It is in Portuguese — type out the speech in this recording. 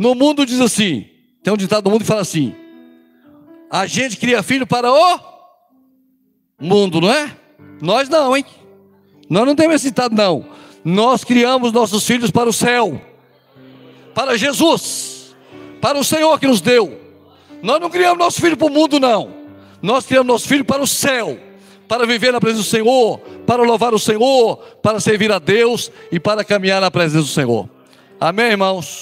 No mundo diz assim: tem um ditado do mundo que fala assim: a gente cria filho para o mundo, não é? Nós não, hein? Nós não temos esse ditado, não. Nós criamos nossos filhos para o céu, para Jesus, para o Senhor que nos deu. Nós não criamos nosso filho para o mundo, não. Nós criamos nosso filho para o céu, para viver na presença do Senhor, para louvar o Senhor, para servir a Deus e para caminhar na presença do Senhor. Amém, irmãos?